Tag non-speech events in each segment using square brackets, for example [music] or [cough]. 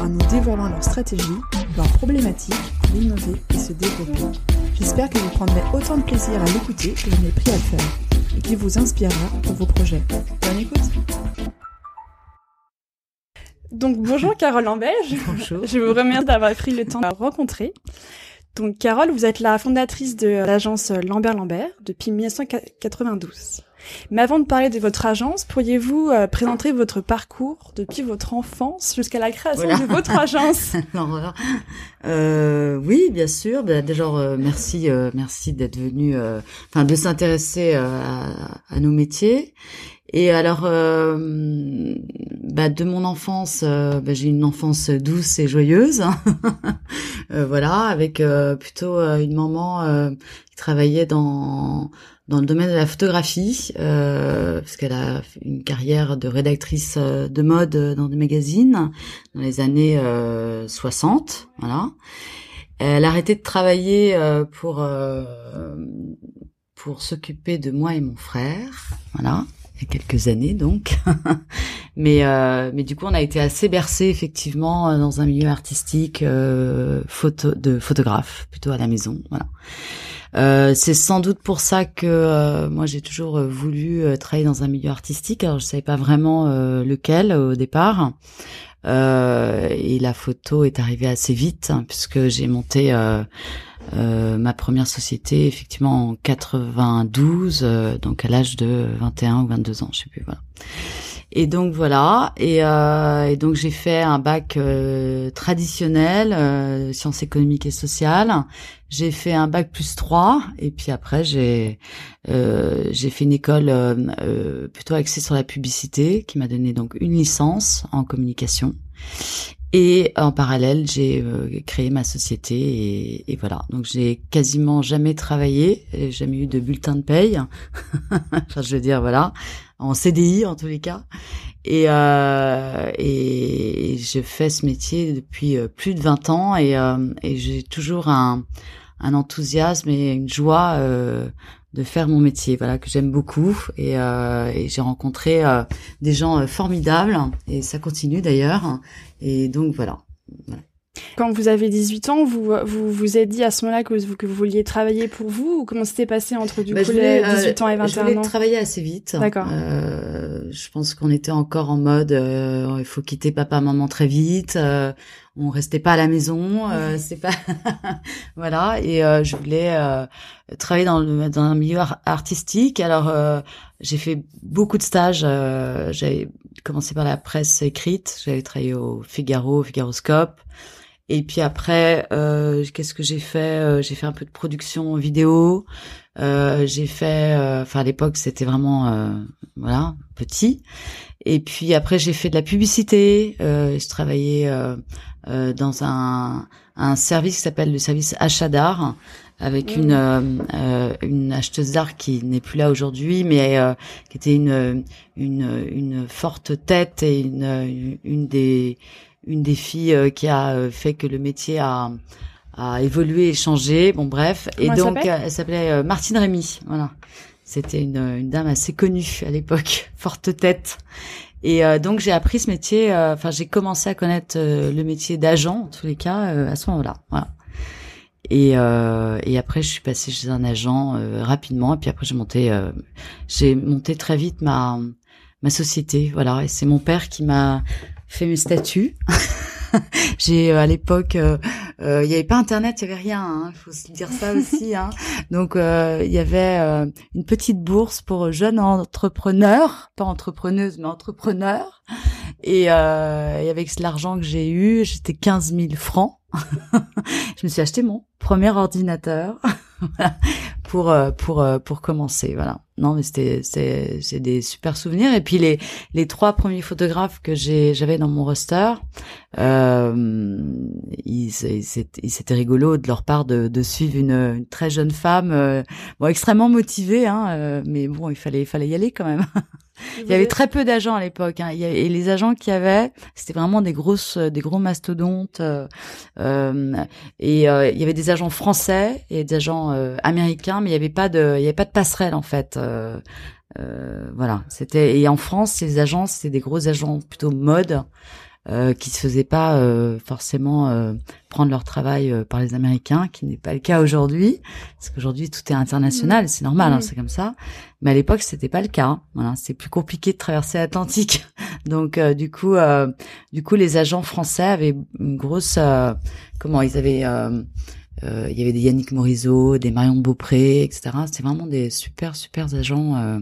en nous dévoilant leurs stratégies, leurs problématiques pour innover et se développer. J'espère que vous prendrez autant de plaisir à l'écouter que j'en ai pris à le faire et qu'il vous inspirera pour vos projets. Bonne écoute donc bonjour Carole Lambert, Bonjour. je vous remercie d'avoir pris le temps de me rencontrer. Donc Carole, vous êtes la fondatrice de l'agence Lambert Lambert depuis 1992. Mais avant de parler de votre agence, pourriez-vous euh, présenter votre parcours depuis votre enfance jusqu'à la création Voilà. de votre agence? [laughs] Euh, oui, bien sûr. Bah, déjà, euh, merci, euh, merci d'être venu, euh, enfin, de s'intéresser euh, à, à nos métiers. Et alors, euh, bah, de mon enfance, euh, bah, j'ai une enfance douce et joyeuse, [laughs] voilà, avec euh, plutôt euh, une maman euh, qui travaillait dans dans le domaine de la photographie, euh, parce qu'elle a une carrière de rédactrice euh, de mode euh, dans des magazines dans les années euh, 60, voilà. Elle a arrêté de travailler euh, pour euh, pour s'occuper de moi et mon frère, voilà, il y a quelques années donc. [laughs] mais mais du coup, on a été assez bercé effectivement dans un milieu artistique photo de photographe plutôt à la maison, voilà. Euh, c'est sans doute pour ça que euh, moi j'ai toujours euh, voulu travailler dans un milieu artistique. Alors je savais pas vraiment lequel au départ. Et la photo est arrivée assez vite hein, puisque j'ai monté ma première société effectivement en 92, euh, donc à l'âge de 21 ou 22 ans, je sais plus. Voilà. Et donc voilà, et, euh, et donc j'ai fait un bac euh, traditionnel, euh, sciences économiques et sociales. J'ai fait un bac plus 3, et puis après j'ai euh, j'ai fait une école euh, euh, plutôt axée sur la publicité, qui m'a donné donc une licence en communication. Et en parallèle, j'ai créé ma société et, et voilà. Donc j'ai quasiment jamais travaillé, jamais eu de bulletin de paye. [laughs] enfin, je veux dire voilà, en CDI en tous les cas. Et, euh, et je fais ce métier depuis euh, plus de 20 ans et, euh, et j'ai toujours un, un enthousiasme et une joie euh, de faire mon métier, voilà que j'aime beaucoup et, euh, et j'ai rencontré euh, des gens formidables et ça continue d'ailleurs et donc voilà. Quand vous avez 18 ans, vous vous vous êtes dit à ce moment-là que vous, que vous vouliez travailler pour vous ou comment c'était passé entre du Bah, coup je voulais, les euh, 18 ans et Je 21 voulais ans? travailler assez vite. D'accord. Euh, je pense qu'on était encore en mode euh, il faut quitter papa maman très vite. Euh, on restait pas à la maison. Euh, c'est pas [laughs] voilà. Et euh, je voulais euh, travailler dans le dans un milieu ar- artistique. Alors euh, j'ai fait beaucoup de stages. euh, J'avais commencé par la presse écrite. J'avais travaillé au Figaro, au Figaroscope. Et puis après, euh, qu'est-ce que j'ai fait Euh, J'ai fait un peu de production vidéo. Euh, j'ai fait, euh, enfin à l'époque c'était vraiment euh, voilà petit. Et puis après j'ai fait de la publicité. Euh, je travaillais euh, euh, dans un, un service qui s'appelle le service achat d'art avec Mmh. une euh, une acheteuse d'art qui n'est plus là aujourd'hui, mais euh, qui était une une une forte tête et une une des une des filles euh, qui a euh, fait que le métier a a évolué et changé. Bon bref, et Comment donc elle s'appelait euh, Martine Rémy. Voilà, c'était une une dame assez connue à l'époque, [laughs] forte tête. Et euh, donc j'ai appris ce métier. euh, Enfin, j'ai commencé à connaître euh, le métier d'agent en tous les cas euh, à ce moment-là. Voilà. Et, euh, et après, je suis passée chez un agent euh, rapidement. Et puis après, j'ai monté, euh, j'ai monté très vite ma ma société. Voilà. Et c'est mon père qui m'a fait mes statuts. [laughs] j'ai euh, à l'époque, euh, euh, il n'y avait pas Internet, il y avait rien. Il faut se dire ça aussi. Hein. Donc euh, il y avait euh, une petite bourse pour jeunes entrepreneurs, pas entrepreneuses, mais entrepreneurs. Et, euh, et avec l'argent que j'ai eu, j'étais 15 000 francs. [laughs] je me suis acheté mon premier ordinateur [laughs] pour euh, pour euh, pour commencer. Voilà. Non, mais c'était c'est c'est des super souvenirs. Et puis les les trois premiers photographes que j'ai j'avais dans mon roster, euh, c'était rigolo de leur part de, de suivre une, une, très jeune femme, euh, bon extrêmement motivée, hein, euh, mais bon il fallait il fallait y aller quand même. [laughs] il y avait très peu d'agents à l'époque, hein, et les agents qu'il y avait, c'était vraiment des grosses des gros mastodontes, euh, et il y avait des agents français et des agents américains, mais il y avait pas de il y avait pas de passerelle en fait. voilà, c'était et en France, ces agents, c'était des gros agents plutôt mode. Euh, qui se faisaient pas euh, forcément euh, prendre leur travail par les Américains, qui n'est pas le cas aujourd'hui, parce qu'aujourd'hui tout est international, mmh. c'est normal, hein, mmh. c'est comme ça. Mais à l'époque c'était pas le cas. Hein. Voilà, c'est plus compliqué de traverser l'Atlantique. [laughs] Donc du coup, du coup les agents français avaient une grosse, comment ils avaient il y avait des Yannick Morisot, des Marion de Beaupré, etc. C'était vraiment des super super agents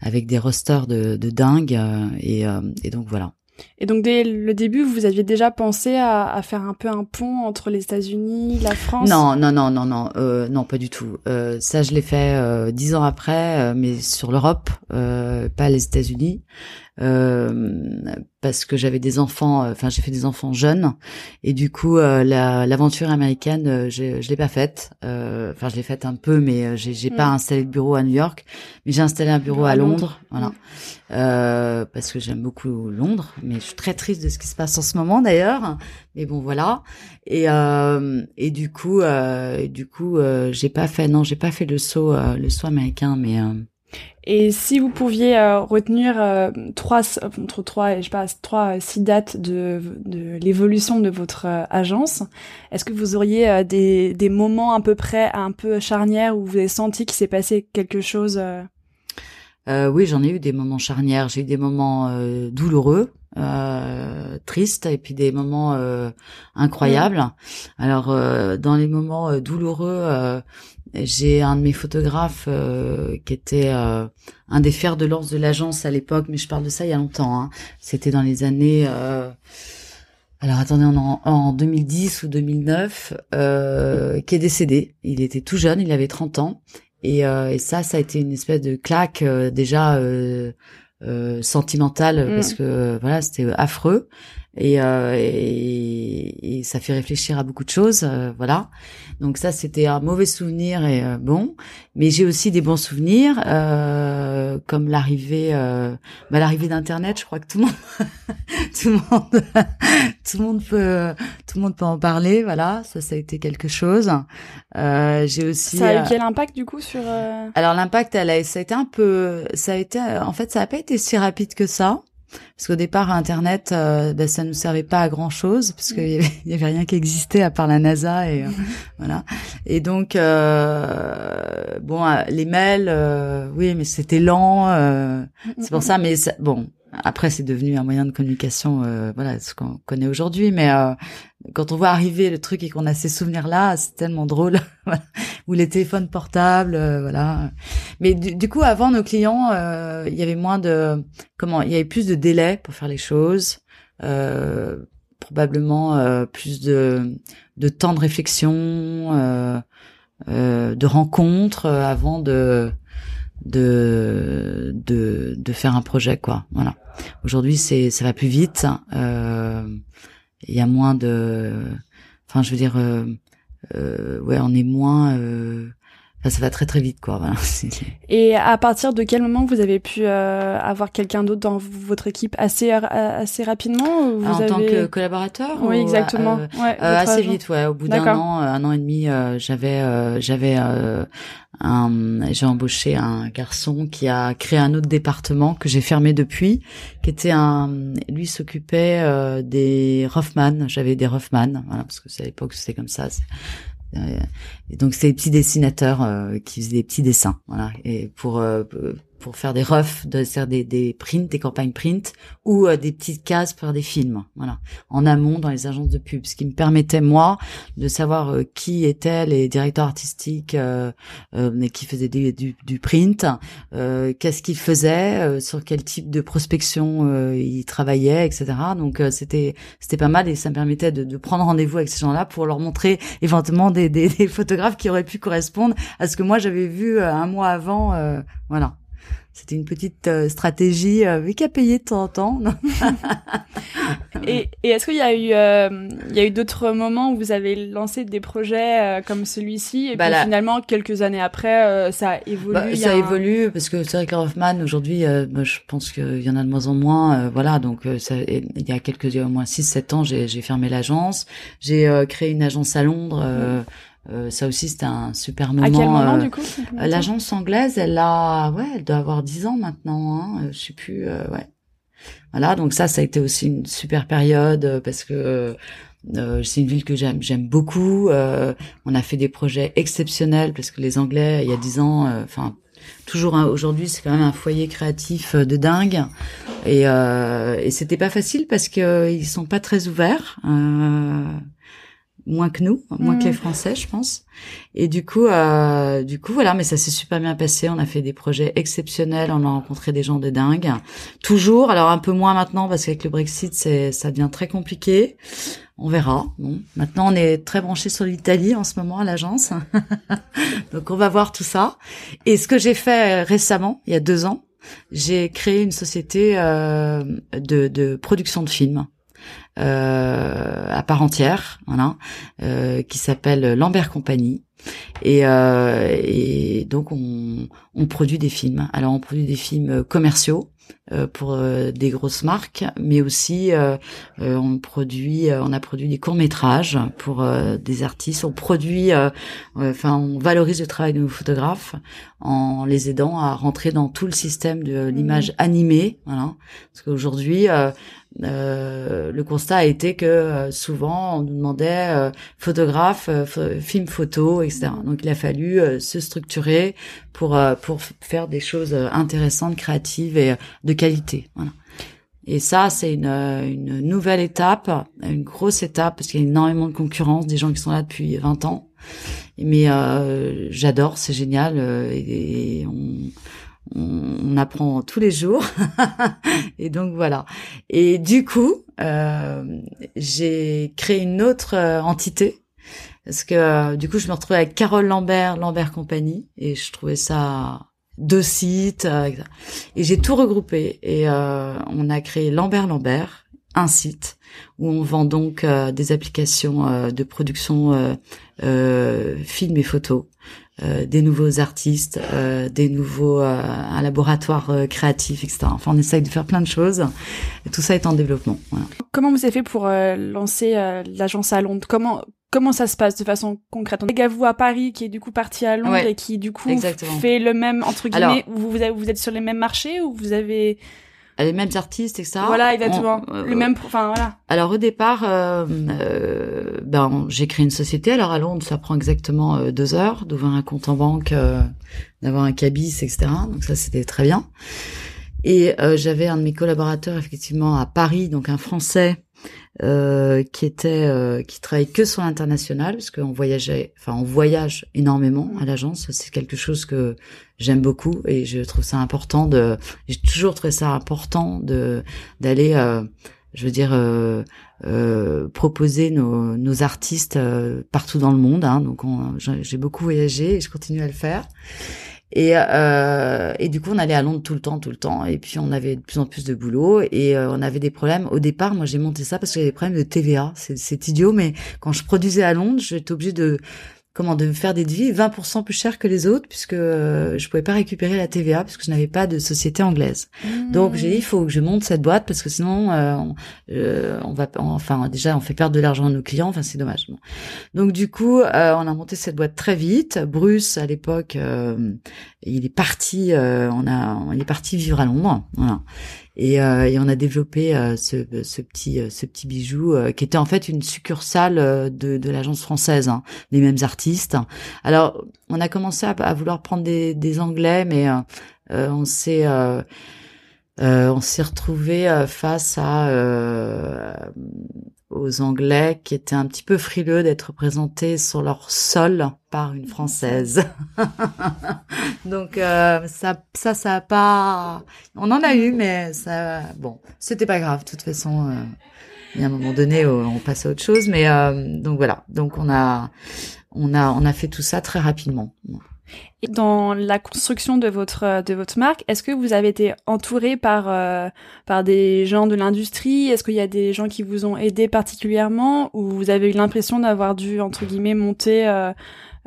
avec des rosters de, de dingue et, et donc voilà. Et donc dès le début, vous aviez déjà pensé à, faire un peu un pont entre les États-Unis, la France? Non, non, non, non, non, euh, non, pas du tout. Euh, ça, je l'ai fait euh, dix ans après, euh, mais sur l'Europe, euh, pas les États-Unis. Euh, parce que j'avais des enfants, euh, enfin j'ai fait des enfants jeunes. Et du coup euh, l'aventure américaine je, je l'ai pas faite, enfin je l'ai faite un peu mais j'ai j'ai pas mm. installé de bureau à New York, mais j'ai installé un bureau à, Londres, voilà, mm. parce que j'aime beaucoup Londres, mais je suis très triste de ce qui se passe en ce moment d'ailleurs, mais bon voilà. Et et du coup du coup j'ai pas fait non j'ai pas fait le saut le saut américain mais et si vous pouviez euh, retenir euh, trois entre trois et je sais pas trois euh, six dates de, de l'évolution de votre agence, est-ce que vous auriez des, des moments à peu près un peu charnières où vous avez senti qu'il s'est passé quelque chose Oui, j'en ai eu des moments charnières. J'ai eu des moments douloureux. Euh, tristes et puis des moments incroyables. Alors dans les moments douloureux, j'ai un de mes photographes euh, qui était euh, un des fers de lance de l'agence à l'époque, mais je parle de ça il y a longtemps. Hein. C'était dans les années. Euh, alors attendez, en, en 2010 ou 2009, qui est décédé. Il était tout jeune, il avait 30 ans, et, et ça, ça a été une espèce de claque déjà sentimentale mm. parce que voilà, c'était affreux. Et, et, et, ça fait réfléchir à beaucoup de choses, voilà. Donc ça, c'était un mauvais souvenir et euh, bon. Mais j'ai aussi des bons souvenirs, euh, comme l'arrivée, euh, bah, l'arrivée d'Internet. Je crois que tout le monde, [laughs] tout le monde, tout le monde peut, tout le monde peut en parler. Voilà, ça, ça a été quelque chose. Euh, j'ai aussi. Ça a eu quel impact du coup sur Alors l'impact, elle a, ça a été un peu, ça a été, en fait, ça a pas été si rapide que ça. Parce qu'au départ, Internet, euh, ben, ça ne nous servait pas à grand chose, parce qu'il y, y, avait rien qui existait à part la NASA et euh, [laughs] voilà. Et donc, euh, bon, euh, les mails, oui, mais c'était lent. c'est pour ça, mais bon, après, c'est devenu un moyen de communication, euh, voilà, ce qu'on connaît aujourd'hui. Mais euh, quand on voit arriver le truc et qu'on a ces souvenirs-là, c'est tellement drôle. [laughs] Ou les téléphones portables, euh, voilà. Mais du, coup, avant nos clients, il y avait moins de, comment, il y avait plus de délais pour faire les choses. probablement plus de, de temps de réflexion, de rencontres avant de de de de faire un projet quoi. Voilà. Aujourd'hui c'est ça va plus vite. Euh, il y a moins de enfin je veux dire euh, euh, ouais on est moins euh, Enfin, ça va très très vite, quoi. Voilà. [laughs] Et à partir de quel moment vous avez pu euh, avoir quelqu'un d'autre dans votre équipe? Assez euh, assez rapidement vous En tant que collaborateur Oui, exactement. Euh, ouais, assez vite, ouais. Au bout d'un an, un an et demi, j'avais j'avais un j'ai embauché un garçon qui a créé un autre département que j'ai fermé depuis, qui était un lui s'occupait des Rothman. J'avais des Rothman, voilà, parce que c'est à l'époque c'était comme ça. Et donc c'est des petits dessinateurs euh, qui faisaient des petits dessins, voilà. Et pour euh, pour faire des refs, de faire des, des prints, des campagnes print ou euh, des petites cases pour des films, voilà, en amont dans les agences de pub, ce qui me permettait moi de savoir euh, qui étaient les directeurs artistiques euh, euh qui faisaient du, du, print, qu'est-ce qu'ils faisaient, sur quel type de prospection ils travaillaient, etc. Donc c'était c'était pas mal et ça me permettait de, de prendre rendez-vous avec ces gens-là pour leur montrer éventuellement des, des, des, photographes qui auraient pu correspondre à ce que moi j'avais vu un mois avant, voilà. C'était une petite euh, stratégie euh, qui a payé de temps en temps. [laughs] et, et est-ce qu'il y a eu, euh, il y a eu d'autres moments où vous avez lancé des projets euh, comme celui-ci et bah puis finalement quelques années après, ça a évolué. Bah, ça a évolué parce que c'est vrai que Hoffman aujourd'hui, bah, je pense qu'il y en a de moins en moins. voilà, donc ça, il y a quelques, il y a au moins 6-7 ans, j'ai fermé l'agence. J'ai créé une agence à Londres. Mmh. Euh, ça aussi, c'était un super moment. À quel moment, euh, du coup L'agence anglaise, elle a, ouais, elle doit avoir 10 ans maintenant. Hein, euh, je sais plus, ouais. Voilà, donc ça, ça a été aussi une super période parce que c'est une ville que j'aime, j'aime beaucoup. on a fait des projets exceptionnels parce que les Anglais, il y a 10 ans, enfin. toujours hein, aujourd'hui, c'est quand même un foyer créatif de dingue, et, et c'était pas facile parce que ils sont pas très ouverts moins que nous, moins que les mm. Français, je pense. Et du coup, euh, du coup, voilà, mais ça s'est super bien passé. On a fait des projets exceptionnels. On a rencontré des gens de dingue. Toujours, alors un peu moins maintenant parce qu'avec le Brexit, c'est ça devient très compliqué. On verra. Bon, maintenant, on est très branché sur l'Italie en ce moment à l'agence, [laughs] donc on va voir tout ça. Et ce que j'ai fait récemment, il y a deux ans, j'ai créé une société euh, de, de production de films euh, à part entière, voilà, euh, qui s'appelle Lambert Compagnie. Et, euh, et donc on, on, produit des films. Alors on produit des films commerciaux euh, pour euh, des grosses marques, mais aussi euh, on produit, on a produit des courts métrages pour des artistes. On produit, enfin on valorise le travail de nos photographes en les aidant à rentrer dans tout le système de l'image mmh. animée. Voilà, parce qu'aujourd'hui euh, le constat a été que euh, souvent on nous demandait euh, photographe, film photo, etc. Donc il a fallu se structurer pour pour faire des choses intéressantes, créatives et de qualité. Voilà. Et ça, c'est une, une nouvelle étape, une grosse étape, parce qu'il y a énormément de concurrence, des gens qui sont là depuis 20 ans. Mais j'adore, c'est génial. et on, on, apprend tous les jours. [laughs] et donc voilà. Et du coup, euh, j'ai créé une autre euh, entité parce que euh, du coup, je me retrouvais avec Carole Lambert, Lambert Compagnie, et je trouvais ça deux sites et j'ai tout regroupé et on a créé Lambert Lambert un site où on vend donc des applications de production euh, films et photos euh, des nouveaux artistes, euh, des nouveaux euh, un laboratoire créatif, etc. Enfin, on essaye de faire plein de choses. Et tout ça est en développement. Voilà. Comment vous avez fait pour lancer l'agence à Londres? Comment comment ça se passe de façon concrète? On a vous à Paris qui est du coup parti à Londres et qui du coup fait le même entre guillemets. vous, vous êtes sur les mêmes marchés ou vous avez les mêmes artistes, etc. Voilà, exactement. le même, enfin voilà. Alors au départ, euh, euh, ben j'ai créé une société. Alors à Londres, ça prend exactement euh, deux heures d'ouvrir un compte en banque, euh, d'avoir un cabis, etc. Donc ça c'était très bien. Et j'avais un de mes collaborateurs effectivement à Paris, donc un Français euh, qui était euh, qui travaille que sur l'international parce qu'on voyageait enfin on voyage énormément à l'agence. C'est quelque chose que j'aime beaucoup et je trouve ça important de j'ai toujours trouvé ça important de d'aller euh, je veux dire euh, proposer nos, nos artistes partout dans le monde hein, donc j'ai beaucoup voyagé et je continue à le faire et, euh, et du coup, on allait à Londres tout le temps, tout le temps. Et puis, on avait de plus en plus de boulot et euh, on avait des problèmes. Au départ, moi, j'ai monté ça parce que j'avais des problèmes de TVA. C'est idiot, mais quand je produisais à Londres, j'étais obligée de comment de faire des devis 20% plus cher que les autres puisque euh, je pouvais pas récupérer la TVA puisque je n'avais pas de société anglaise. Mmh. Donc j'ai dit il faut que je monte cette boîte parce que sinon euh, on, euh, on, va enfin déjà on fait perdre de l'argent à nos clients, enfin c'est dommage. Donc du coup euh, on a monté cette boîte très vite. Bruce à l'époque il est parti on a il est parti vivre à Londres, voilà. Et, euh, et, on a développé euh, ce, ce, petit euh, ce petit bijou qui était en fait une succursale de, de l'agence française, hein, des mêmes artistes. Alors on a commencé à, à vouloir prendre des, des anglais, mais on s'est on s'est retrouvé face à aux Anglais qui étaient un petit peu frileux d'être présentés sur leur sol par une Française. [laughs] Donc euh, ça, ça, ça a pas. On en a eu, mais ça, bon, c'était pas grave. De toute façon, euh, il y a un moment donné, on passe à autre chose. Mais euh, donc voilà. Donc on a, on a, on a fait tout ça très rapidement. Et dans la construction de votre de votre marque, est-ce que vous avez été entouré par euh, par des gens de l'industrie? Est-ce qu'il y a des gens qui vous ont aidé particulièrement? Ou vous avez eu l'impression d'avoir dû entre guillemets monter euh,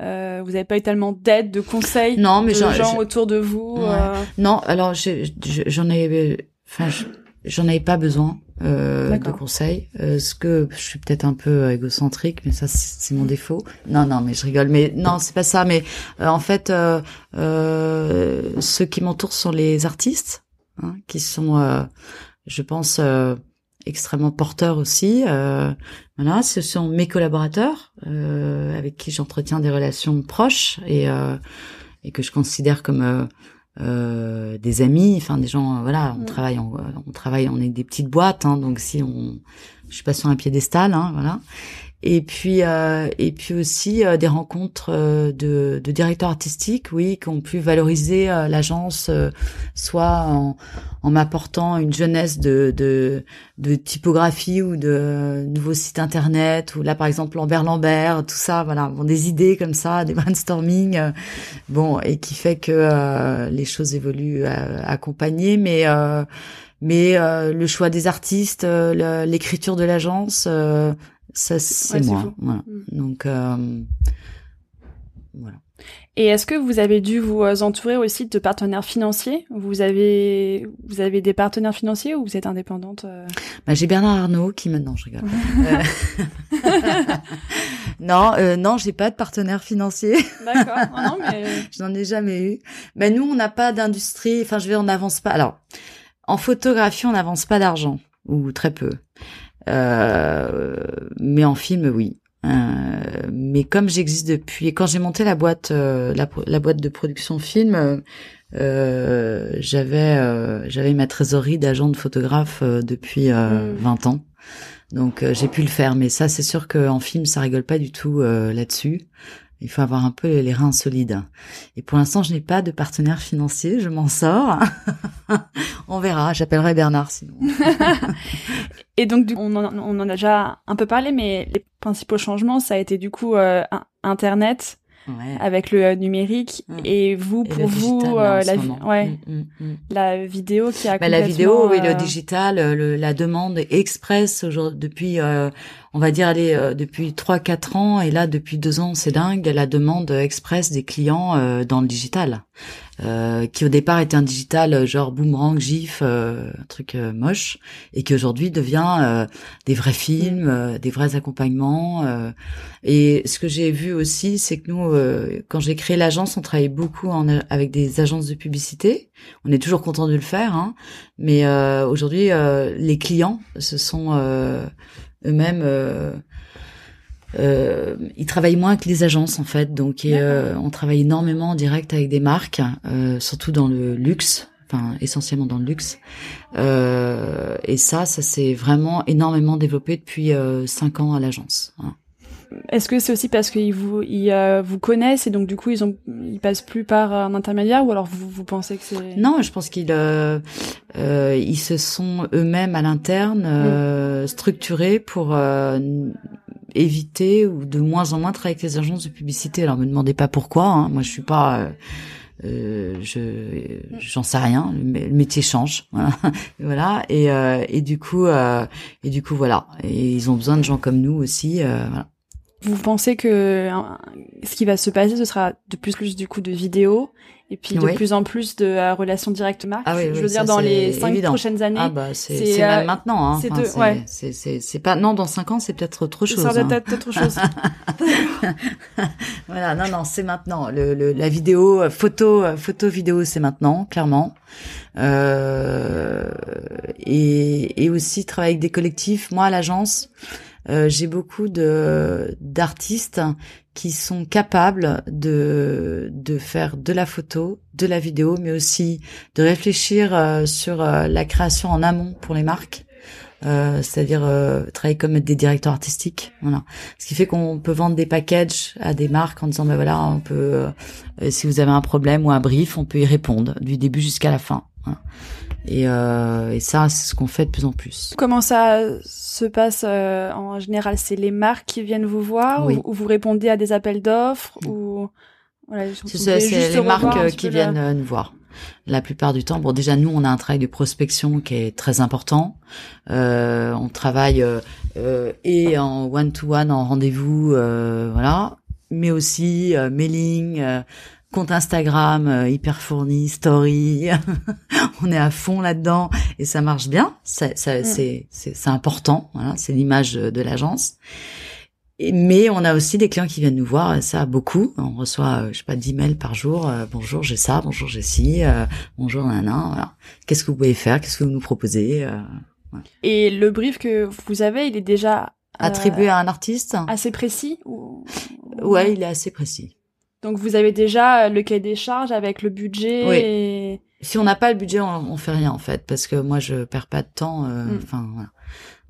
euh, vous n'avez pas eu tellement d'aide, de conseils non, mais de gens autour de vous euh? Non, alors j'en ai, enfin, j'en avais pas besoin euh, de conseils. Euh, ce que je suis peut-être un peu égocentrique, mais ça c'est mon défaut. Non, non, mais je rigole. Mais non, c'est pas ça. Mais euh, en fait, euh, ceux qui m'entourent sont les artistes, hein, qui sont, je pense, extrêmement porteurs aussi. voilà, ce sont mes collaborateurs avec qui j'entretiens des relations proches et et que je considère comme euh, des amis, enfin des gens, euh, voilà, on mm. travaille, on, on, travaille, on est des petites boîtes, hein, donc si on, je suis pas sur un piédestal, hein, voilà et puis euh, et puis aussi euh, des rencontres euh, de, de, directeurs artistiques oui qui ont pu valoriser l'agence soit en, en m'apportant une jeunesse de, de, de typographie ou de nouveaux sites internet ou là par exemple Lambert Lambert tout ça voilà bon des idées comme ça des [laughs] brainstorming bon et qui fait que les choses évoluent accompagnées. Mais mais le choix des artistes, l'écriture de l'agence, ça, c'est moi. Voilà. Mm. Donc, euh, voilà. Et est-ce que vous avez dû vous euh, entourer aussi de partenaires financiers? Vous avez vous avez des partenaires financiers ou vous êtes indépendante euh? bah, J'ai Bernard Arnault qui maintenant je rigole. [laughs] [laughs] non, euh, non, j'ai pas de partenaire financier. D'accord. non, mais [laughs] je n'en ai jamais eu. Mais nous, on n'a pas d'industrie. Enfin, je vais, on n'avance pas. Alors, en photographie, on n'avance pas d'argent ou très peu. Euh, mais en film, oui. Euh, mais comme j'existe depuis, quand j'ai monté la boîte, euh, la, boîte de production film, euh, j'avais j'avais ma trésorerie d'agent de photographe depuis 20 hmm. ans. Donc j'ai pu le faire, mais ça c'est sûr qu'en film ça rigole pas du tout là-dessus. Il faut avoir un peu les reins solides. Et pour l'instant, je n'ai pas de partenaire financier, je m'en sors. [laughs] on verra, j'appellerai Bernard sinon. [laughs] Et donc, on en, on en, a déjà un peu parlé, mais les principaux changements, ça a été du coup euh, Internet, avec le euh, numérique mm. et vous pour vous euh, la, ouais, mm, mm, la vidéo qui a bah, la vidéo oui le digital le, la demande express depuis on va dire allez depuis trois quatre ans et là depuis deux ans c'est dingue la demande express des clients dans le digital euh, qui au départ était un digital euh, genre boomerang, gif, euh, un truc moche, et qui aujourd'hui devient des vrais films, mm. des vrais accompagnements. et ce que j'ai vu aussi, c'est que nous, quand j'ai créé l'agence, on travaillait beaucoup en, avec des agences de publicité. On est toujours content de le faire, hein, mais aujourd'hui, les clients, ce sont eux-mêmes euh, ils travaillent moins que les agences en fait, donc euh, on travaille énormément en direct avec des marques, euh, surtout dans le luxe, enfin essentiellement dans le luxe. Euh, et ça, ça s'est vraiment énormément développé depuis euh, cinq ans à l'agence. Est-ce que c'est aussi parce qu'ils vous ils, euh, vous connaissent et donc du coup ils ont ils passent plus par un intermédiaire ou alors vous vous pensez que c'est Non, je pense qu'ils euh, ils se sont eux-mêmes à l'interne mm. structurés pour éviter ou de moins en moins travailler avec les agences de publicité. Alors me demandez pas pourquoi. Hein. Moi, je suis pas. Euh, euh je j'en sais rien. Le métier change. [laughs] voilà. Et euh, et du coup euh, et du coup voilà. Et ils ont besoin de gens comme nous aussi. Euh, voilà. Vous pensez que ce qui va se passer, ce sera de plus en plus du coup de vidéos et puis de plus en plus de euh, relations directes marques. Ah, oui, je veux dire dans les cinq prochaines années. Ah bah c'est même euh, maintenant. Hein. C'est ouais. c'est pas non dans cinq ans c'est peut-être autre chose. Ça peut-être autre chose. [laughs] voilà non non c'est maintenant le, le, la vidéo euh, photo photo vidéo c'est maintenant clairement. Euh, et, et aussi travailler avec des collectifs. Moi à l'agence euh, j'ai beaucoup de d'artistes qui sont capables de de faire de la photo, de la vidéo, mais aussi de réfléchir euh, sur euh, la création en amont pour les marques. C'est-à-dire travailler comme des directeurs artistiques, voilà. Ce qui fait qu'on peut vendre des packages à des marques en disant ben voilà, on peut, si vous avez un problème ou un brief, on peut y répondre du début jusqu'à la fin. Et, euh, et ça, c'est ce qu'on fait de plus en plus. Comment ça se passe euh, en général? C'est les marques qui viennent vous voir ou, vous répondez à des appels d'offres ou Voilà, c'est les marques qui viennent nous voir. La plupart du temps, bon déjà nous on a un travail de prospection qui est très important. Euh, on travaille euh, et en one to one, en rendez-vous, voilà, mais aussi mailing, compte Instagram euh, hyper fourni, story, [laughs] on est à fond là-dedans et ça marche bien. Ça, mm. c'est c'est important, voilà, c'est l'image de l'agence. Mais on a aussi des clients qui viennent nous voir, ça beaucoup. On reçoit, euh, je sais pas, 10 mails par jour. Euh, bonjour, j'ai ça. Bonjour, j'ai ci. bonjour, nana. Voilà. Qu'est-ce que vous pouvez faire? Qu'est-ce que vous nous proposez? Et le brief que vous avez, il est déjà attribué à un artiste? Assez précis ou... Ouais, il est assez précis. Donc vous avez déjà le cahier des charges avec le budget. Oui. Et... Si on n'a pas le budget, on, on, fait rien en fait, parce que moi je perds pas de temps. Euh, mm. Enfin voilà.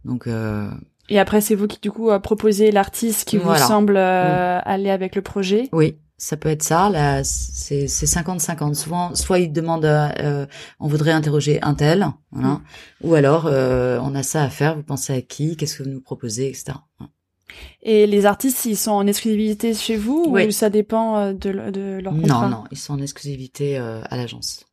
Donc. Euh... Et après c'est vous qui du coup proposez l'artiste qui vous semble euh, mm. aller avec le projet. Oui. Ça peut être ça, là, c'est 50-50. Souvent, soit ils demandent, euh, on voudrait interroger un tel, voilà, mm. ou alors euh, on a ça à faire. Vous pensez à qui? Qu'est-ce que vous nous proposez, etc. Et les artistes, ils sont en exclusivité chez vous ou ça dépend euh, de, de leur contrat Non, non, ils sont en exclusivité euh, à l'agence.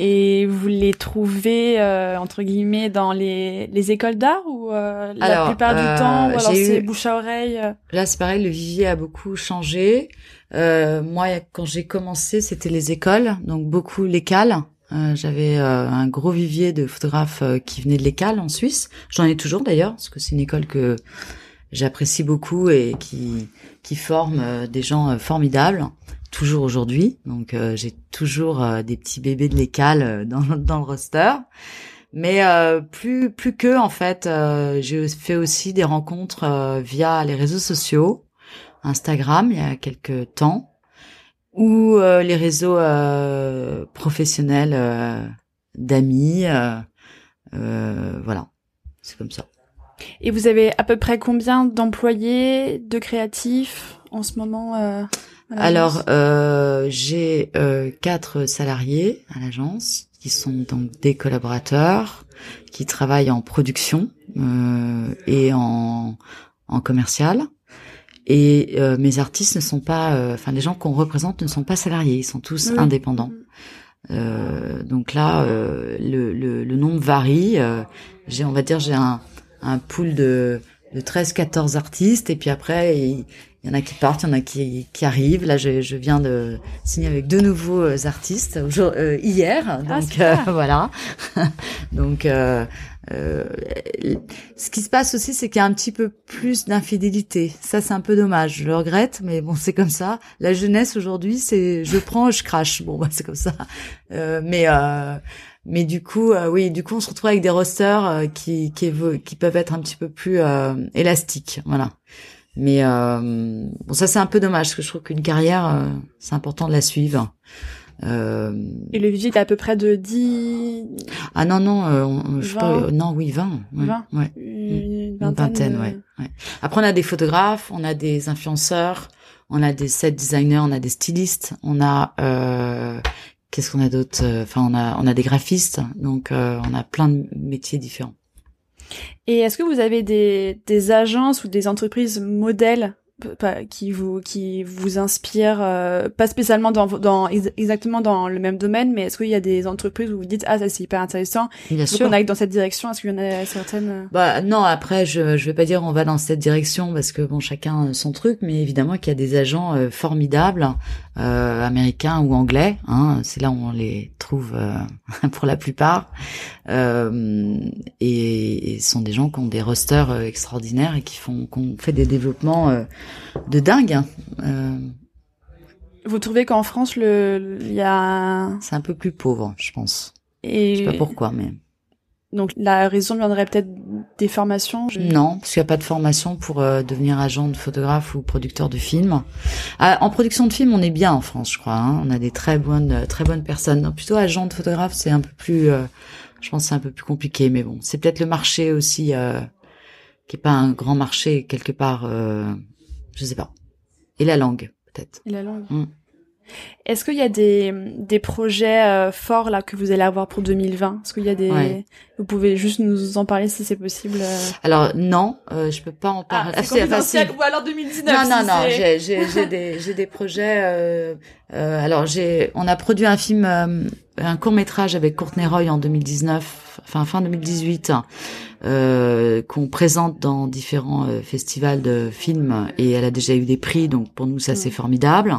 Et vous les trouvez euh, entre guillemets dans les, les écoles d'art ou la plupart du temps ou alors c'est bouche à oreille Là, c'est pareil, le vivier a beaucoup changé. moi, quand j'ai commencé, c'était les écoles, donc beaucoup l'école. J'avais un gros vivier de photographes qui venaient de l'école en Suisse. J'en ai toujours d'ailleurs, parce que c'est une école que j'apprécie beaucoup et qui qui forme euh, des gens euh, formidables toujours aujourd'hui. Donc euh, j'ai toujours des petits bébés de l'école dans dans le roster. Mais plus plus que en fait, j'ai fait aussi des rencontres via les réseaux sociaux, Instagram il y a quelques temps, ou les réseaux professionnels d'amis. voilà, c'est comme ça. Et vous avez à peu près combien d'employés, de créatifs en ce moment euh, Alors, euh, j'ai euh, quatre salariés à l'agence qui sont donc des collaborateurs qui travaillent en production euh, et en, en commercial. Et euh, mes artistes ne sont pas, euh, enfin les gens qu'on représente ne sont pas salariés, ils sont tous indépendants. Euh, donc là, le, le, le, nombre varie. j'ai, on va dire, j'ai un, un pool de, de 13-14 artistes et puis après il, y en a qui partent, il y en a qui, qui arrivent. Là, je, je viens de signer avec deux nouveaux euh, artistes euh, hier, ah, donc euh, [laughs] voilà. donc euh, euh, ce qui se passe aussi, c'est qu'il y a un petit peu plus d'infidélité. Ça, c'est un peu dommage. Je le regrette, mais bon, c'est comme ça. La jeunesse aujourd'hui, c'est je prends, je crache. Bon, bah, c'est comme ça. mais mais du coup, euh, oui, du coup, on se retrouve avec des rosters euh, qui qui, qui peuvent être un petit peu plus euh, élastiques, voilà. Mais bon, ça c'est un peu dommage parce que je trouve qu'une carrière, c'est important de la suivre. Euh... Et le budget est à peu près de 10... Ah non, non, je sais pas, non, oui, 20. 20 ouais. Une vingtaine, ouais, ouais. Après, on a des photographes, on a des influenceurs, on a des set designers, on a des stylistes, on a euh, Qu'est-ce qu'on a d'autre euh, Enfin, on a on a des graphistes, donc euh, on a plein de métiers différents. Et est-ce que vous avez des, des agences ou des entreprises modèles qui vous qui vous inspire euh, pas spécialement dans, dans exactement dans le même domaine mais est-ce qu'il y a des entreprises où vous dites ah ça c'est hyper intéressant bien sûr on aille dans cette direction est-ce qu'il y en a certaines euh? Bah non après je je vais pas dire on va dans cette direction parce que bon chacun son truc mais évidemment qu'il y a des agents euh, formidables euh, américains ou anglais hein c'est là où on les trouve [laughs] pour la plupart et, et ce sont des gens qui ont des rosters extraordinaires et qui font qu'on fait des développements de dingue. Hein. Euh, Vous trouvez qu'en France, le, il y a... C'est un peu plus pauvre, je pense. Et... Je sais pas pourquoi, mais... Donc la raison viendrait peut-être des formations Non, parce qu'il n'y a pas de formation pour euh, devenir agent de photographe ou producteur de film. Ah, en production de film, on est bien en France, je crois. Hein. On a des très bonnes, très bonnes personnes. Non, plutôt agent de photographe, c'est un peu plus, euh, je pense, c'est un peu plus compliqué. Mais bon, c'est peut-être le marché aussi qui est pas un grand marché quelque part je sais pas. Et la langue, peut-être. Et la langue. Mm. Est-ce qu'il y a des, des projets euh, forts là que vous allez avoir pour 2020 Est-ce qu'il y a des Vous pouvez juste nous en parler si c'est possible. euh Alors non, euh, je peux pas en parler. Ah, c'est confidentiel [laughs] ou alors 2019 Non non si non, c'est- j'ai j'ai j'ai des [laughs] j'ai des projets. Euh, euh, alors j'ai on a produit un film, euh, un court métrage avec Courtney Roy en 2019, enfin fin 2018, euh, qu'on présente dans différents euh, festivals de films et elle a déjà eu des prix, donc pour nous ça c'est Mm. formidable.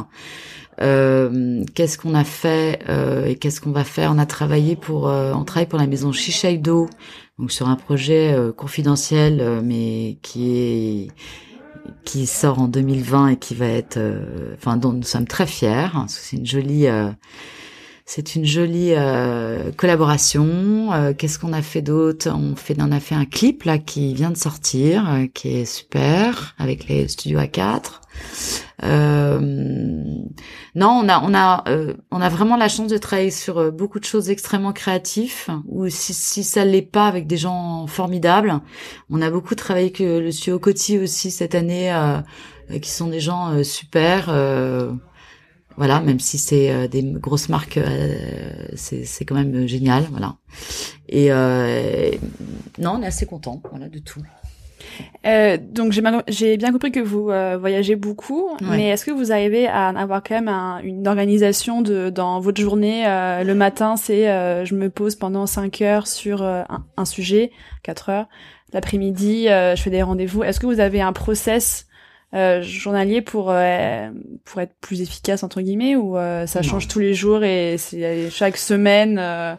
Euh, qu'est-ce qu'on a fait euh, et qu'est-ce qu'on va faire? On a travaillé pour, euh, on travaille pour la maison Shiseido, donc sur un projet euh, confidentiel, euh, mais qui est qui sort en 2020 et qui va être, enfin dont nous sommes très fiers. que C'est une jolie, c'est une jolie euh, collaboration. Euh, Qu'est-ce qu'on a fait d'autre? On fait, on a fait un clip là qui vient de sortir, qui est super avec les studios A4. Euh, non, on a, on a, euh, on a vraiment la chance de travailler sur euh, beaucoup de choses extrêmement créatives. Ou si, si ça l'est pas, avec des gens formidables. On a beaucoup travaillé avec le studio Coty aussi cette année, qui sont des gens super. voilà, même si c'est des grosses marques, euh, c'est quand même génial, voilà. Et euh, non, on est assez content, voilà, de tout. Euh, donc j'ai bien, j'ai bien compris que vous euh, voyagez beaucoup, Ouais. mais est-ce que vous arrivez à avoir quand même un- une organisation de dans votre journée euh, Le matin, c'est euh, je me pose pendant 5 heures sur euh, un, un sujet, 4 heures. L'après-midi, euh, je fais des rendez-vous. Est-ce que vous avez un process euh, journalier pour euh, pour être plus efficace entre guillemets ou euh, ça Non. change tous les jours et c'est chaque semaine euh,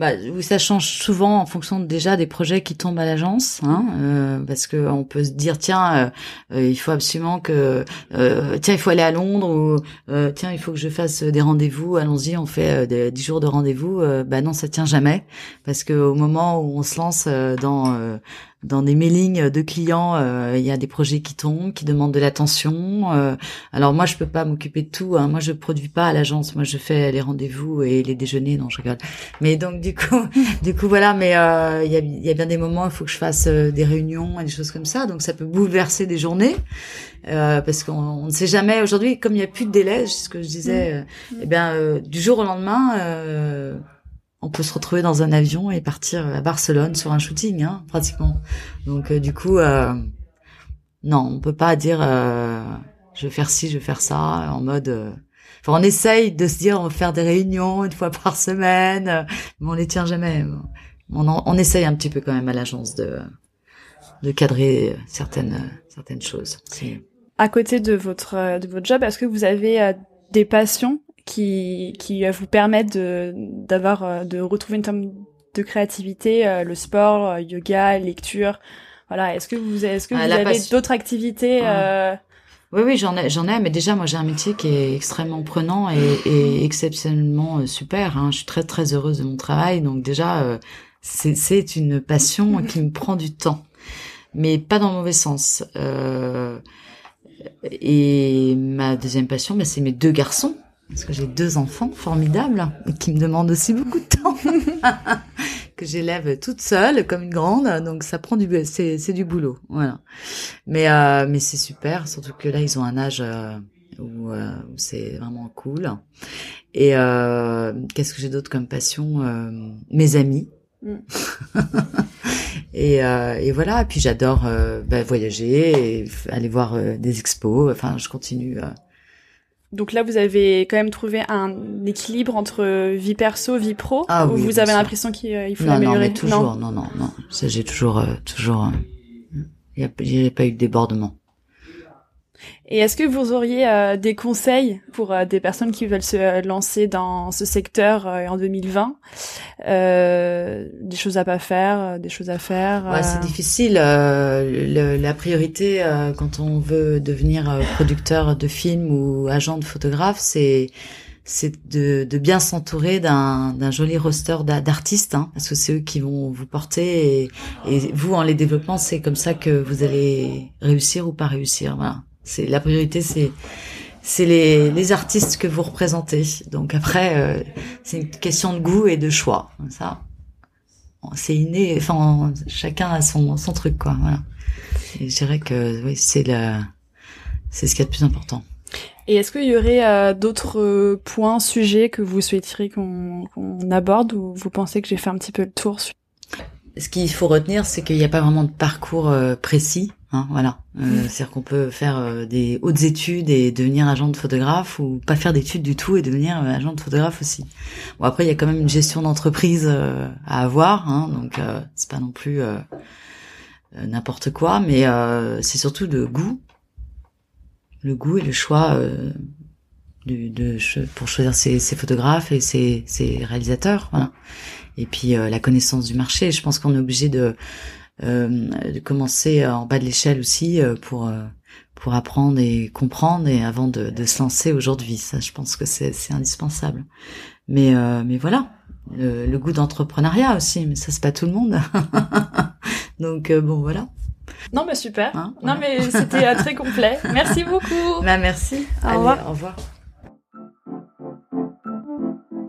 Bah, ça change souvent en fonction déjà des projets qui tombent à l'agence, hein, euh, parce que on peut se dire tiens, euh, euh, il faut absolument que euh, tiens, il faut aller à Londres ou euh, tiens, il faut que je fasse des rendez-vous. Allons-y, on fait euh, des, 10 jours de rendez-vous. Bah non, ça tient jamais, parce que au moment où on se lance dans dans des mailings de clients, euh, il y a des projets qui tombent, qui demandent de l'attention. euh, alors moi, je peux pas m'occuper de tout. Hein. Moi, je produis pas à l'agence. Moi, je fais les rendez-vous et les déjeuners. Non, je rigole. Mais donc du coup, [laughs] du coup voilà. Mais euh, il y, a, il y a bien des moments où il faut que je fasse euh, des réunions et des choses comme ça. Donc ça peut bouleverser des journées euh, parce qu'on on ne sait jamais. Aujourd'hui, comme il n'y a plus de délai, c'est ce que je disais. euh, eh bien, euh, du jour au lendemain. On peut se retrouver dans un avion et partir à Barcelone sur un shooting, hein, pratiquement. Donc euh, du coup, euh, non, on peut pas dire euh, je vais faire ci, je vais faire ça en mode. Enfin, on essaye de se dire on va faire des réunions une fois par semaine, mais on les tient jamais. On, on essaye un petit peu quand même à l'agence de de cadrer certaines certaines choses. À côté de votre de votre job, est-ce que vous avez des passions qui qui euh, vous permettent de d'avoir euh, de retrouver une forme de créativité, euh, le sport, yoga, lecture, voilà. Est-ce que vous est-ce que Ah, vous avez passion. d'autres activités euh, Oui, oui, j'en ai, j'en ai, mais déjà, moi, j'ai un métier qui est extrêmement prenant et, et exceptionnellement euh, super. Hein. Je suis très, très heureuse de mon travail, donc déjà, euh, c'est, c'est une passion qui me prend du temps, mais pas dans le mauvais sens. Euh, et ma deuxième passion, bah, c'est mes deux garçons, parce que j'ai deux enfants formidables qui me demandent aussi beaucoup de temps, [laughs] que j'élève toute seule comme une grande, donc ça prend du, c'est, c'est du boulot, voilà. Mais euh, mais c'est super, surtout que là ils ont un âge euh, où, euh, où c'est vraiment cool. Et euh, qu'est-ce que j'ai d'autre comme passion Mes amis. Mm. [laughs] et, euh, et voilà. Puis j'adore euh, bah, voyager et aller voir euh, des expos. Enfin, je continue. Donc là, vous avez quand même trouvé un équilibre entre vie perso, vie pro, Ah ou oui, vous avez l'impression qu'il euh, faut Non, non, l'améliorer? Mais toujours. Non, non, non. Ça, j'ai toujours, euh, toujours. euh, Il n'y a, a pas eu de débordement. Et est-ce que vous auriez euh, des conseils pour euh, des personnes qui veulent se euh, lancer dans ce secteur euh, en 2020 euh, Des choses à pas faire, des choses à faire Ouais, c'est difficile. euh, le- la priorité euh, quand on veut devenir producteur de films ou agent de photographe, c'est c'est de, de bien s'entourer d'un d'un joli roster d'a- d'artistes, hein, parce que c'est eux qui vont vous porter et, et vous en les développant, c'est comme ça que vous allez réussir ou pas réussir. Voilà. C'est la priorité, c'est c'est les, les artistes que vous représentez. Donc après, euh, c'est une question de goût et de choix. Ça, c'est inné. Enfin, chacun a son, son truc, quoi. Voilà. Et je dirais que oui, c'est la, c'est ce qu'il y a de plus important. Et est-ce qu'il y aurait d'autres points, sujets que vous souhaiteriez qu'on aborde ou vous pensez que j'ai fait un petit peu le tour Ce qu'il faut retenir, c'est qu'il n'y a pas vraiment de parcours précis. Hein, voilà, euh, c'est-à-dire qu'on peut faire euh, des hautes études et devenir agent de photographe ou pas faire d'études du tout et devenir euh, agent de photographe aussi. Bon après il y a quand même une gestion d'entreprise à avoir, hein, donc c'est pas non plus n'importe quoi, mais c'est surtout le goût, le goût et le choix de, de, pour choisir ses, ses photographes et ses, ses réalisateurs, voilà. Et puis la connaissance du marché. Je pense qu'on est obligé de euh, de commencer en bas de l'échelle aussi euh, pour euh, pour apprendre et comprendre et avant de, de se lancer aujourd'hui. Ça, je pense que c'est indispensable. Mais mais voilà, le, le goût d'entrepreneuriat aussi. Mais ça, c'est pas tout le monde. [laughs] Donc bon, voilà. Non, mais super. Hein, non, mais c'était très [laughs] complet. Merci beaucoup. Bah, merci. Au revoir. Au revoir.